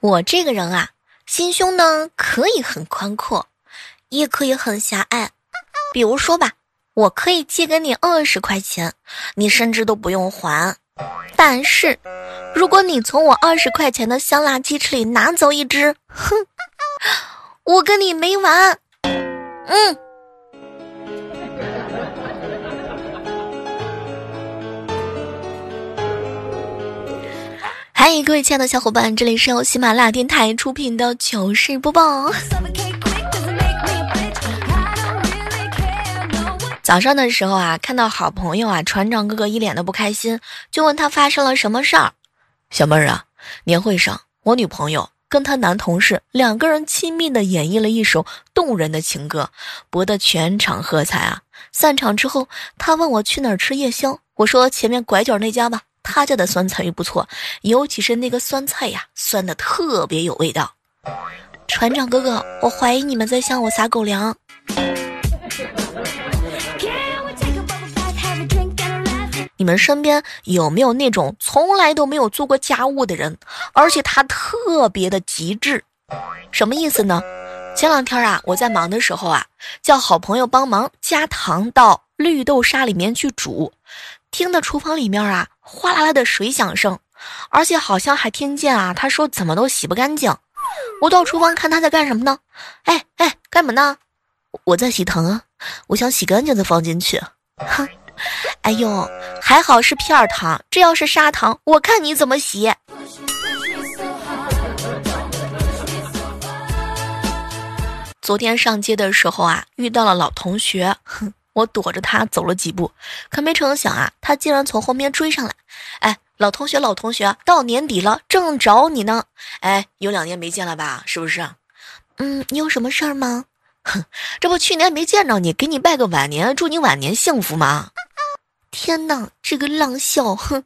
我这个人啊，心胸呢可以很宽阔，也可以很狭隘。比如说吧，我可以借给你二十块钱，你甚至都不用还。但是，如果你从我二十块钱的香辣鸡翅里拿走一只，哼，我跟你没完。嗯。嗨，各位亲爱的小伙伴，这里是由喜马拉雅电台出品的糗事播报。早上的时候啊，看到好朋友啊，船长哥哥一脸的不开心，就问他发生了什么事儿。小妹儿啊，年会上我女朋友跟她男同事两个人亲密的演绎了一首动人的情歌，博得全场喝彩啊。散场之后，他问我去哪儿吃夜宵，我说前面拐角那家吧，他家的酸菜鱼不错，尤其是那个酸菜呀，酸的特别有味道。船长哥哥，我怀疑你们在向我撒狗粮。你们身边有没有那种从来都没有做过家务的人，而且他特别的极致？什么意思呢？前两天啊，我在忙的时候啊，叫好朋友帮忙加糖到绿豆沙里面去煮，听的厨房里面啊哗啦啦的水响声，而且好像还听见啊他说怎么都洗不干净。我到厨房看他在干什么呢？哎哎，干嘛呢？我在洗糖啊，我想洗干净再放进去。哼。哎呦，还好是片儿糖，这要是砂糖，我看你怎么洗。昨天上街的时候啊，遇到了老同学，哼，我躲着他走了几步，可没成想啊，他竟然从后面追上来。哎，老同学，老同学，到年底了，正找你呢。哎，有两年没见了吧？是不是？嗯，你有什么事儿吗？哼，这不去年没见着你，给你拜个晚年，祝你晚年幸福吗？天哪，这个浪笑，哼！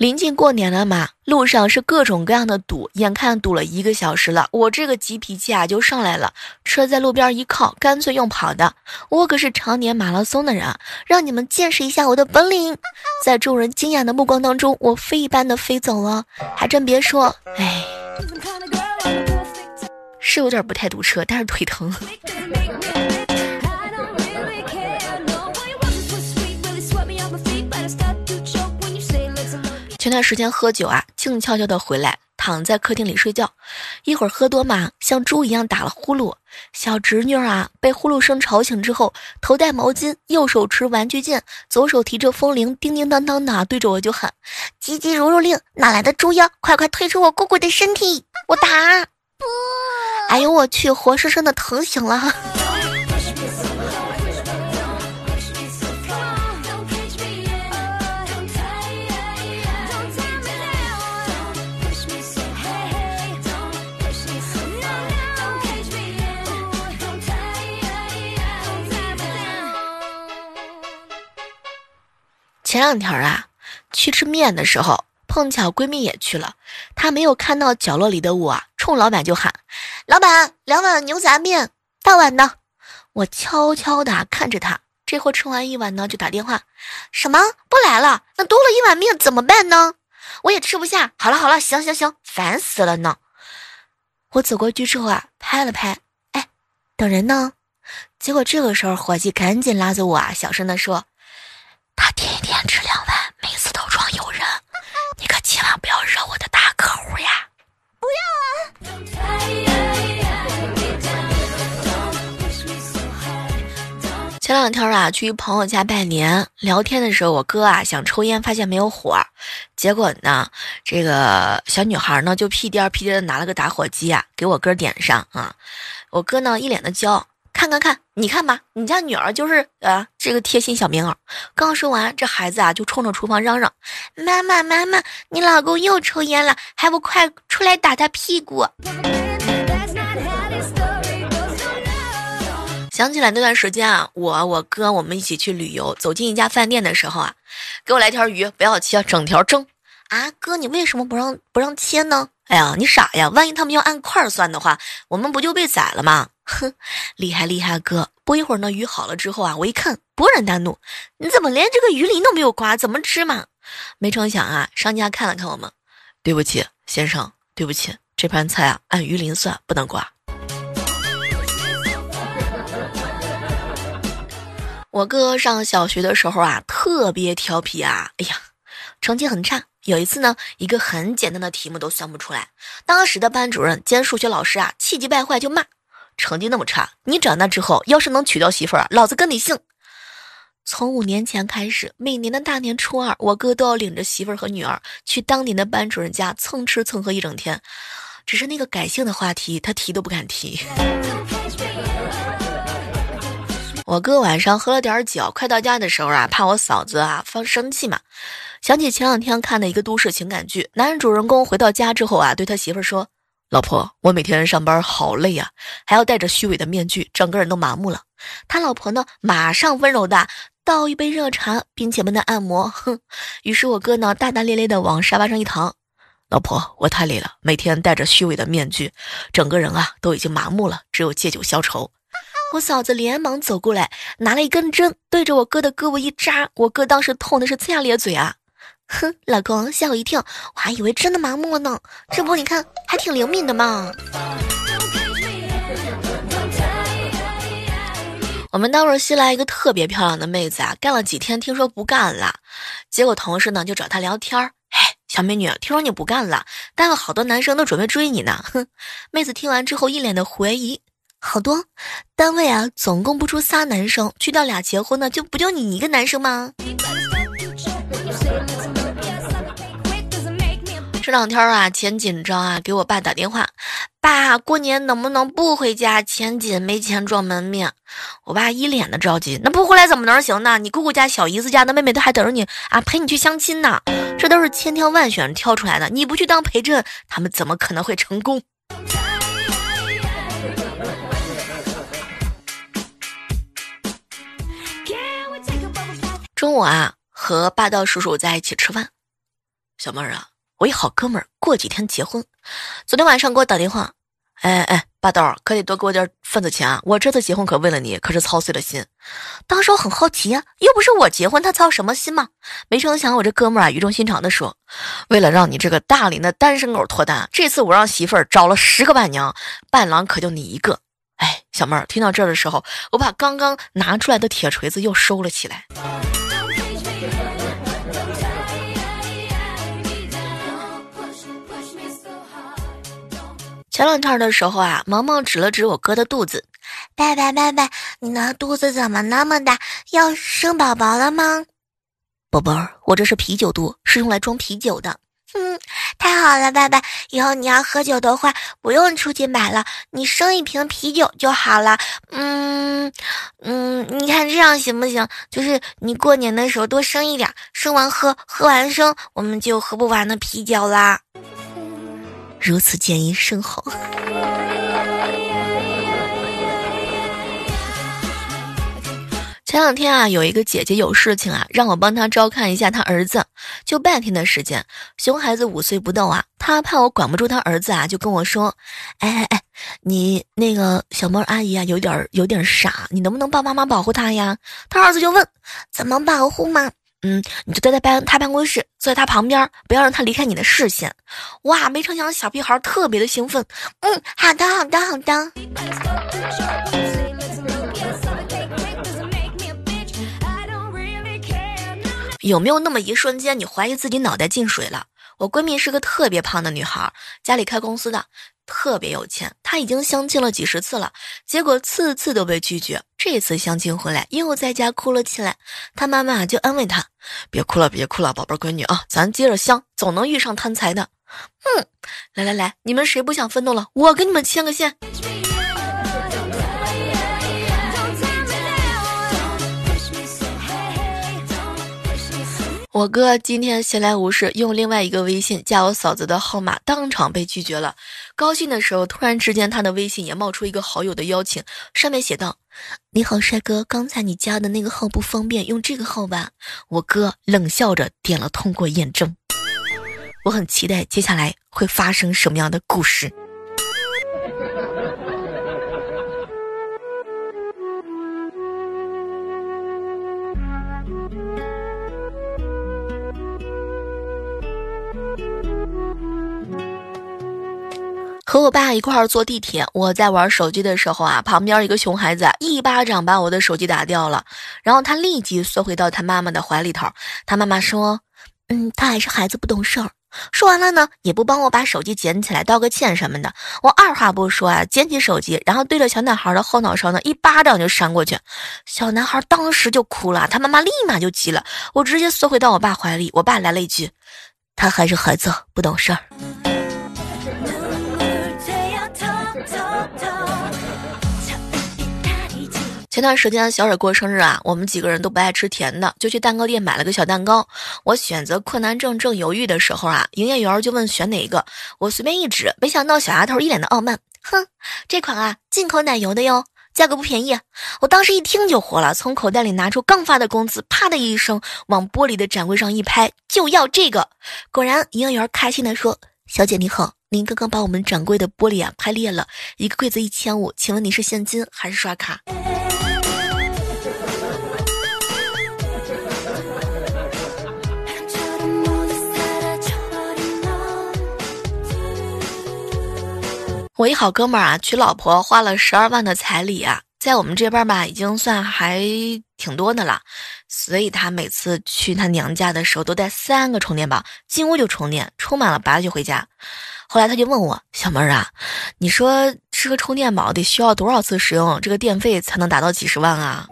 临近过年了嘛，路上是各种各样的堵，眼看堵了一个小时了，我这个急脾气啊就上来了，车在路边一靠，干脆用跑的。我可是常年马拉松的人，让你们见识一下我的本领。在众人惊讶的目光当中，我飞一般的飞走了，还真别说，哎。是有点不太堵车，但是腿疼。前段时间喝酒啊，静悄悄的回来，躺在客厅里睡觉，一会儿喝多嘛，像猪一样打了呼噜。小侄女啊，被呼噜声吵醒之后，头戴毛巾，右手持玩具剑，左手提着风铃，叮叮当当的对着我就喊：“急急如律令，哪来的猪妖？快快退出我姑姑的身体！我打！”不。哎呦我去，活生生的疼醒了！前两天啊，去吃面的时候，碰巧闺蜜也去了，她没有看到角落里的我，冲老板就喊。老板，两碗牛杂面，大碗的。我悄悄的看着他，这会吃完一碗呢，就打电话，什么不来了？那多了一碗面怎么办呢？我也吃不下。好了好了，行行行，烦死了呢。我走过去之后啊，拍了拍，哎，等人呢？结果这个时候，伙计赶紧拉着我啊，小声的说，他天天前两天啊，去一朋友家拜年，聊天的时候，我哥啊想抽烟，发现没有火，结果呢，这个小女孩呢就屁颠屁颠的拿了个打火机啊，给我哥点上啊。我哥呢一脸的骄傲，看看看，你看吧，你家女儿就是呃这个贴心小棉袄。刚说完，这孩子啊就冲着厨房嚷嚷：“妈妈妈妈，你老公又抽烟了，还不快出来打他屁股！”想起来那段时间啊，我我哥我们一起去旅游，走进一家饭店的时候啊，给我来条鱼，不要切，整条蒸。啊，哥，你为什么不让不让切呢？哎呀，你傻呀！万一他们要按块算的话，我们不就被宰了吗？哼，厉害厉害，哥。不一会儿呢，鱼好了之后啊，我一看，勃然大怒：“你怎么连这个鱼鳞都没有刮？怎么吃嘛？”没成想啊，商家看了看我们，对不起，先生，对不起，这盘菜啊按鱼鳞算，不能刮。我哥上小学的时候啊，特别调皮啊，哎呀，成绩很差。有一次呢，一个很简单的题目都算不出来，当时的班主任兼数学老师啊，气急败坏就骂：“成绩那么差，你长大之后要是能娶到媳妇儿，老子跟你姓。”从五年前开始，每年的大年初二，我哥都要领着媳妇儿和女儿去当年的班主任家蹭吃蹭喝一整天。只是那个改姓的话题，他提都不敢提。我哥晚上喝了点酒，快到家的时候啊，怕我嫂子啊放生气嘛。想起前两天看的一个都市情感剧，男主人公回到家之后啊，对他媳妇说：“老婆，我每天上班好累呀，还要戴着虚伪的面具，整个人都麻木了。”他老婆呢，马上温柔的倒一杯热茶，并且帮他按摩。哼，于是我哥呢，大大咧咧的往沙发上一躺：“老婆，我太累了，每天戴着虚伪的面具，整个人啊都已经麻木了，只有借酒消愁。”我嫂子连忙走过来，拿了一根针对着我哥的胳膊一扎，我哥当时痛的是呲牙咧嘴啊。哼，老公吓我一跳，我还以为真的麻木了呢。这不，你看还挺灵敏的嘛。我们单位新来一个特别漂亮的妹子啊，干了几天，听说不干了，结果同事呢就找她聊天儿。哎，小美女，听说你不干了，单位好多男生都准备追你呢。哼，妹子听完之后一脸的怀疑，好多单位啊，总共不出仨男生，去掉俩结婚的，就不就你一个男生吗？这两天啊，钱紧张啊，给我爸打电话，爸，过年能不能不回家？钱紧，没钱装门面。我爸一脸的着急，那不回来怎么能行呢？你姑姑家、小姨子家的妹妹都还等着你啊，陪你去相亲呢。这都是千挑万选挑出来的，你不去当陪衬，他们怎么可能会成功？中午啊，和霸道叔叔在一起吃饭，小妹儿啊。我一好哥们儿过几天结婚，昨天晚上给我打电话，哎哎，霸道可得多给我点份子钱啊！我这次结婚可为了你，可是操碎了心。当时我很好奇呀，又不是我结婚，他操什么心嘛？没成想我这哥们儿啊语重心长的说，为了让你这个大龄的单身狗脱单，这次我让媳妇儿找了十个伴娘，伴郎可就你一个。哎，小妹儿听到这儿的时候，我把刚刚拿出来的铁锤子又收了起来。前两天的时候啊，萌萌指了指我哥的肚子，爸爸爸爸，你的肚子怎么那么大？要生宝宝了吗？宝贝儿，我这是啤酒肚，是用来装啤酒的。嗯，太好了，爸爸，以后你要喝酒的话，不用出去买了，你生一瓶啤酒就好了。嗯嗯，你看这样行不行？就是你过年的时候多生一点，生完喝，喝完生，我们就喝不完的啤酒啦。如此建议甚好。前两天啊，有一个姐姐有事情啊，让我帮她照看一下她儿子，就半天的时间。熊孩子五岁不到啊，她怕我管不住她儿子啊，就跟我说：“哎哎哎，你那个小猫阿姨啊，有点有点傻，你能不能帮妈妈保护她呀？”他儿子就问：“怎么保护吗？”嗯，你就待在办他办公室，坐在他旁边，不要让他离开你的视线。哇，没成想小屁孩特别的兴奋。嗯，好的，好的，好的。有没有那么一瞬间，你怀疑自己脑袋进水了？我闺蜜是个特别胖的女孩，家里开公司的。特别有钱，她已经相亲了几十次了，结果次次都被拒绝。这次相亲回来，又在家哭了起来。她妈妈就安慰她：“别哭了，别哭了，宝贝闺女啊，咱接着相，总能遇上贪财的。”哼，来来来，你们谁不想奋斗了？我给你们牵个线。我哥今天闲来无事，用另外一个微信加我嫂子的号码，当场被拒绝了。高兴的时候，突然之间他的微信也冒出一个好友的邀请，上面写道：“你好，帅哥，刚才你加的那个号不方便，用这个号吧。”我哥冷笑着点了通过验证。我很期待接下来会发生什么样的故事。和我爸一块儿坐地铁，我在玩手机的时候啊，旁边一个熊孩子一巴掌把我的手机打掉了，然后他立即缩回到他妈妈的怀里头。他妈妈说：“嗯，他还是孩子不懂事儿。”说完了呢，也不帮我把手机捡起来道个歉什么的。我二话不说啊，捡起手机，然后对着小男孩的后脑勺呢一巴掌就扇过去。小男孩当时就哭了，他妈妈立马就急了，我直接缩回到我爸怀里。我爸来了一句：“他还是孩子不懂事儿。”前段时间小蕊过生日啊，我们几个人都不爱吃甜的，就去蛋糕店买了个小蛋糕。我选择困难症正犹豫的时候啊，营业员就问选哪个，我随便一指，没想到小丫头一脸的傲慢，哼，这款啊，进口奶油的哟，价格不便宜。我当时一听就火了，从口袋里拿出刚发的工资，啪的一声往玻璃的展柜上一拍，就要这个。果然，营业员开心的说：“小姐你好，您刚刚把我们展柜的玻璃啊拍裂了，一个柜子一千五，请问你是现金还是刷卡？”我一好哥们儿啊，娶老婆花了十二万的彩礼啊，在我们这边吧，已经算还挺多的了。所以他每次去他娘家的时候，都带三个充电宝，进屋就充电，充满了拔就回家。后来他就问我小妹儿啊，你说这个充电宝得需要多少次使用，这个电费才能达到几十万啊？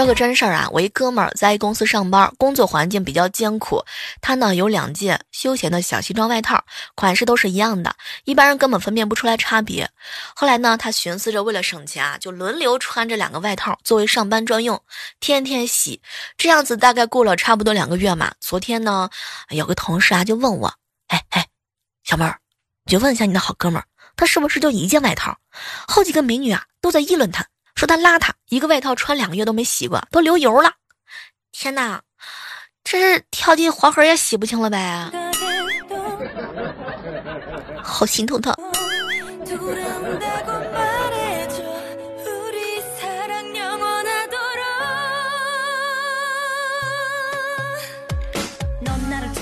说个真事儿啊，我一哥们儿在公司上班，工作环境比较艰苦。他呢有两件休闲的小西装外套，款式都是一样的，一般人根本分辨不出来差别。后来呢，他寻思着为了省钱啊，就轮流穿这两个外套作为上班专用，天天洗。这样子大概过了差不多两个月嘛。昨天呢，有个同事啊就问我，哎哎，小妹儿，你就问一下你的好哥们儿，他是不是就一件外套？好几个美女啊都在议论他。说他邋遢，一个外套穿两个月都没洗过，都流油了。天哪，这是跳进黄河也洗不清了呗？好心疼他。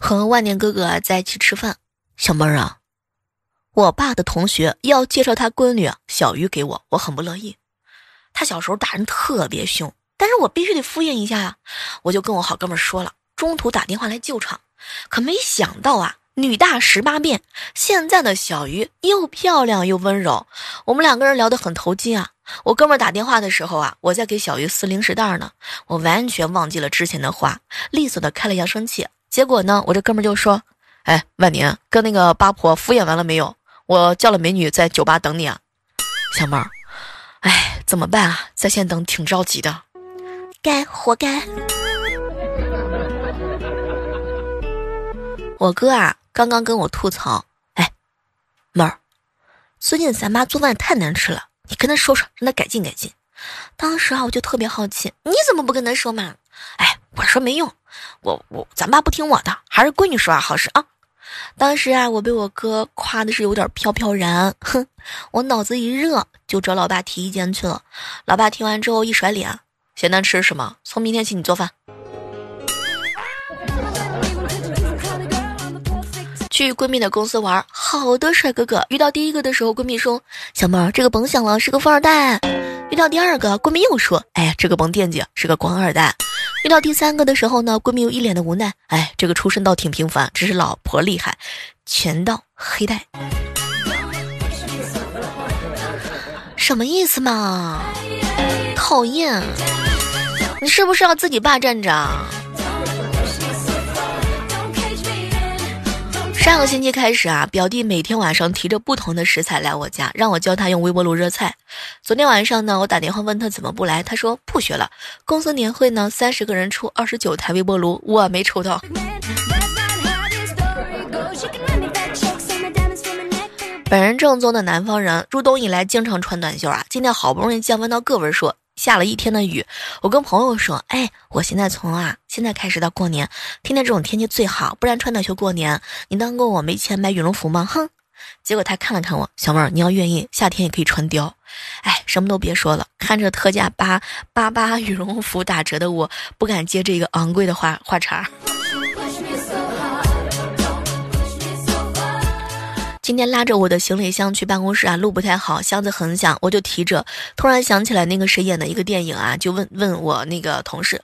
和万年哥哥在一起吃饭，小妹儿啊，我爸的同学要介绍他闺女小鱼给我，我很不乐意。他小时候打人特别凶，但是我必须得敷衍一下呀，我就跟我好哥们说了，中途打电话来救场，可没想到啊，女大十八变，现在的小鱼又漂亮又温柔，我们两个人聊得很投机啊。我哥们打电话的时候啊，我在给小鱼撕零食袋呢，我完全忘记了之前的话，利索的开了扬声器。结果呢，我这哥们就说：“哎，万宁跟那个八婆敷衍完了没有？我叫了美女在酒吧等你啊，小妹儿。”哎，怎么办啊？在线等，挺着急的。该活该。我哥啊，刚刚跟我吐槽，哎，妹儿，最近咱妈做饭太难吃了，你跟他说说，让他改进改进。当时啊，我就特别好奇，你怎么不跟他说嘛？哎，我说没用，我我咱爸不听我的，还是闺女说话好使啊。当时啊，我被我哥夸的是有点飘飘然，哼，我脑子一热就找老爸提意见去了。老爸听完之后一甩脸，现在吃什么？从明天起你做饭。去闺蜜的公司玩，好多帅哥哥。遇到第一个的时候，闺蜜说：“小妹儿，这个甭想了，是个富二代。”遇到第二个，闺蜜又说：“哎呀，这个甭惦记，是个官二代。”遇到第三个的时候呢，闺蜜又一脸的无奈，哎，这个出身倒挺平凡，只是老婆厉害，全当黑带，什么意思嘛？讨厌，你是不是要自己霸占着？上个星期开始啊，表弟每天晚上提着不同的食材来我家，让我教他用微波炉热菜。昨天晚上呢，我打电话问他怎么不来，他说不学了。公司年会呢，三十个人出二十九台微波炉，我没抽到。本人正宗的南方人，入冬以来经常穿短袖啊，今天好不容易降温到个位数。下了一天的雨，我跟朋友说：“哎，我现在从啊，现在开始到过年，天天这种天气最好，不然穿短袖过年，你当过我没钱买羽绒服吗？”哼，结果他看了看我，小妹儿，你要愿意，夏天也可以穿貂。哎，什么都别说了，看着特价八八八羽绒服打折的我，不敢接这个昂贵的话话茬。今天拉着我的行李箱去办公室啊，路不太好，箱子很响，我就提着。突然想起来那个谁演的一个电影啊，就问问我那个同事，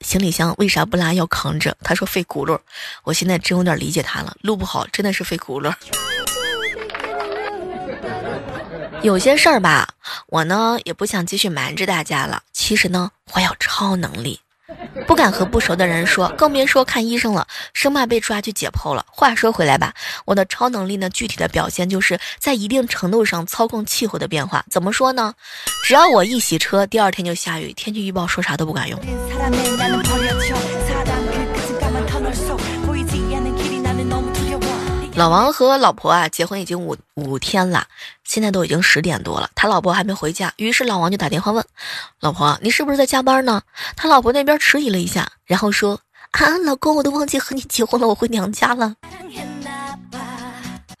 行李箱为啥不拉要扛着？他说费轱辘。我现在真有点理解他了，路不好真的是费轱辘。有些事儿吧，我呢也不想继续瞒着大家了。其实呢，我有超能力。不敢和不熟的人说，更别说看医生了，生怕被抓去解剖了。话说回来吧，我的超能力呢，具体的表现就是在一定程度上操控气候的变化。怎么说呢？只要我一洗车，第二天就下雨，天气预报说啥都不管用。老王和老婆啊，结婚已经五五天了，现在都已经十点多了，他老婆还没回家，于是老王就打电话问老婆：“你是不是在加班呢？”他老婆那边迟疑了一下，然后说：“啊，老公，我都忘记和你结婚了，我回娘家了。”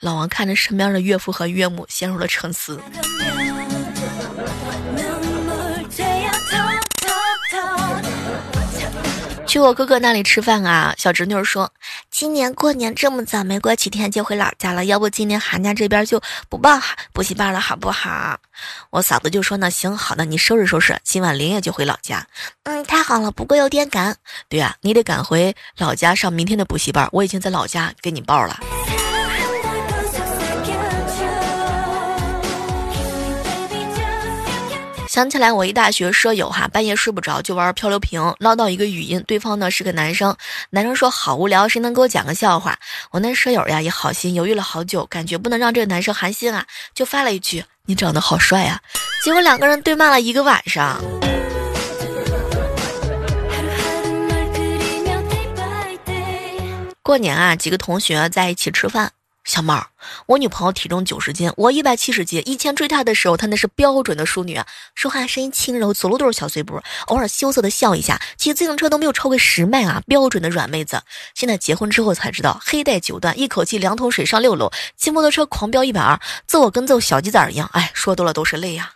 老王看着身边的岳父和岳母，陷入了沉思。去我哥哥那里吃饭啊！小侄女说：“今年过年这么早，没过几天就回老家了，要不今年寒假这边就不报补习班了，好不好？”我嫂子就说：“那，行，好的，你收拾收拾，今晚连夜就回老家。”嗯，太好了，不过有点赶。对啊，你得赶回老家上明天的补习班，我已经在老家给你报了。想起来，我一大学舍友哈，半夜睡不着就玩漂流瓶，捞到一个语音，对方呢是个男生，男生说好无聊，谁能给我讲个笑话？我那舍友呀也好心，犹豫了好久，感觉不能让这个男生寒心啊，就发了一句：“你长得好帅啊！”结果两个人对骂了一个晚上。过年啊，几个同学在一起吃饭。小猫儿，我女朋友体重九十斤，我一百七十斤。以前追她的时候，她那是标准的淑女，说话声音轻柔，走路都是小碎步，偶尔羞涩的笑一下，骑自行车都没有超过十迈啊，标准的软妹子。现在结婚之后才知道，黑带九段，一口气两桶水上六楼，骑摩托车狂飙一百二，揍我跟揍小鸡仔一样。哎，说多了都是泪呀。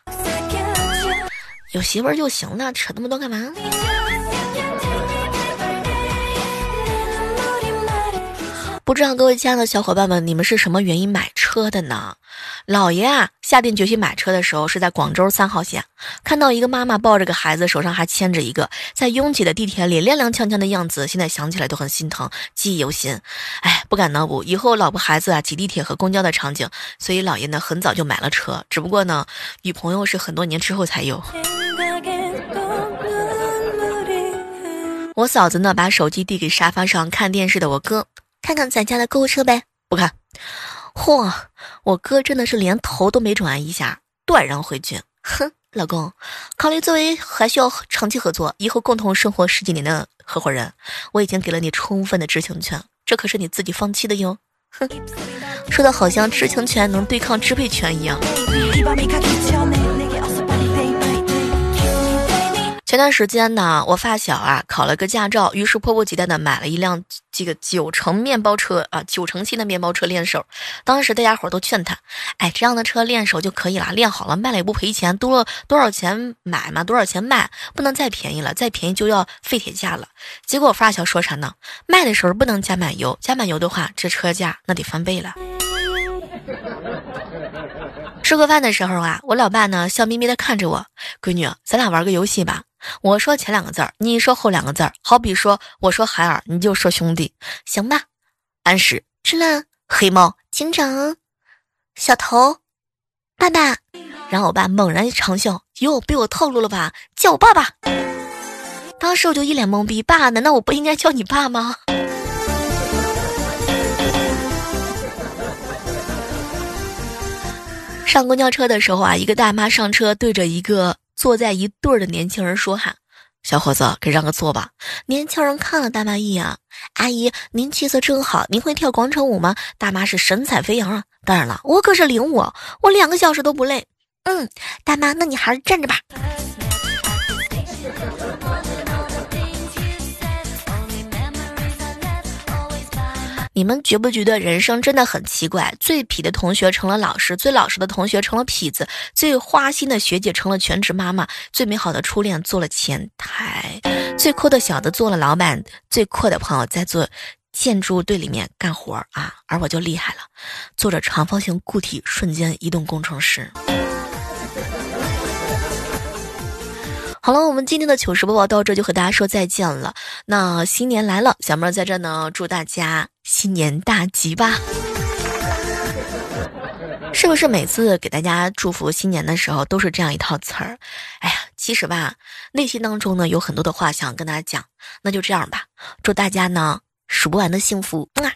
有媳妇儿就行了，扯那么多干嘛？不知道各位亲爱的小伙伴们，你们是什么原因买车的呢？老爷啊，下定决心买车的时候是在广州三号线，看到一个妈妈抱着个孩子，手上还牵着一个，在拥挤的地铁里踉踉跄跄的样子，现在想起来都很心疼，记忆犹新。哎，不敢脑补以后老婆孩子啊挤地铁和公交的场景，所以老爷呢很早就买了车，只不过呢，女朋友是很多年之后才有。我嫂子呢把手机递给沙发上看电视的我哥。看看咱家的购物车呗，不看。嚯，我哥真的是连头都没转一下，断然回绝。哼，老公，考虑作为还需要长期合作，以后共同生活十几年的合伙人，我已经给了你充分的知情权，这可是你自己放弃的哟。哼，说的好像知情权能对抗支配权一样。前段时间呢，我发小啊考了个驾照，于是迫不及待的买了一辆这个九成面包车啊，九成新的面包车练手。当时大家伙都劝他，哎，这样的车练手就可以了，练好了卖了也不赔钱，多多少钱买嘛，多少钱卖，不能再便宜了，再便宜就要废铁价了。结果我发小说啥呢？卖的时候不能加满油，加满油的话，这车价那得翻倍了。吃过饭的时候啊，我老爸呢笑眯眯的看着我，闺女，咱俩玩个游戏吧。我说前两个字儿，你说后两个字儿，好比说我说海尔，你就说兄弟，行吧？安石、知了、黑猫、警长、小头、爸爸。然后我爸猛然一长笑，哟，被我套路了吧？叫我爸爸。当时我就一脸懵逼，爸，难道我不应该叫你爸吗？上公交车的时候啊，一个大妈上车对着一个。坐在一对儿的年轻人说：“哈，小伙子，给让个座吧。”年轻人看了大妈一眼：“阿姨，您气色真好，您会跳广场舞吗？”大妈是神采飞扬啊！当然了，我可是领舞，我两个小时都不累。嗯，大妈，那你还是站着吧。你们觉不觉得人生真的很奇怪？最痞的同学成了老师，最老实的同学成了痞子，最花心的学姐成了全职妈妈，最美好的初恋做了前台，最酷的小子做了老板，最酷的朋友在做建筑队里面干活啊！而我就厉害了，做着长方形固体瞬间移动工程师。好了，我们今天的糗事播报到这就和大家说再见了。那新年来了，小妹在这呢，祝大家新年大吉吧！是不是每次给大家祝福新年的时候都是这样一套词儿？哎呀，其实吧，内心当中呢有很多的话想跟大家讲，那就这样吧，祝大家呢数不完的幸福，嗯啊。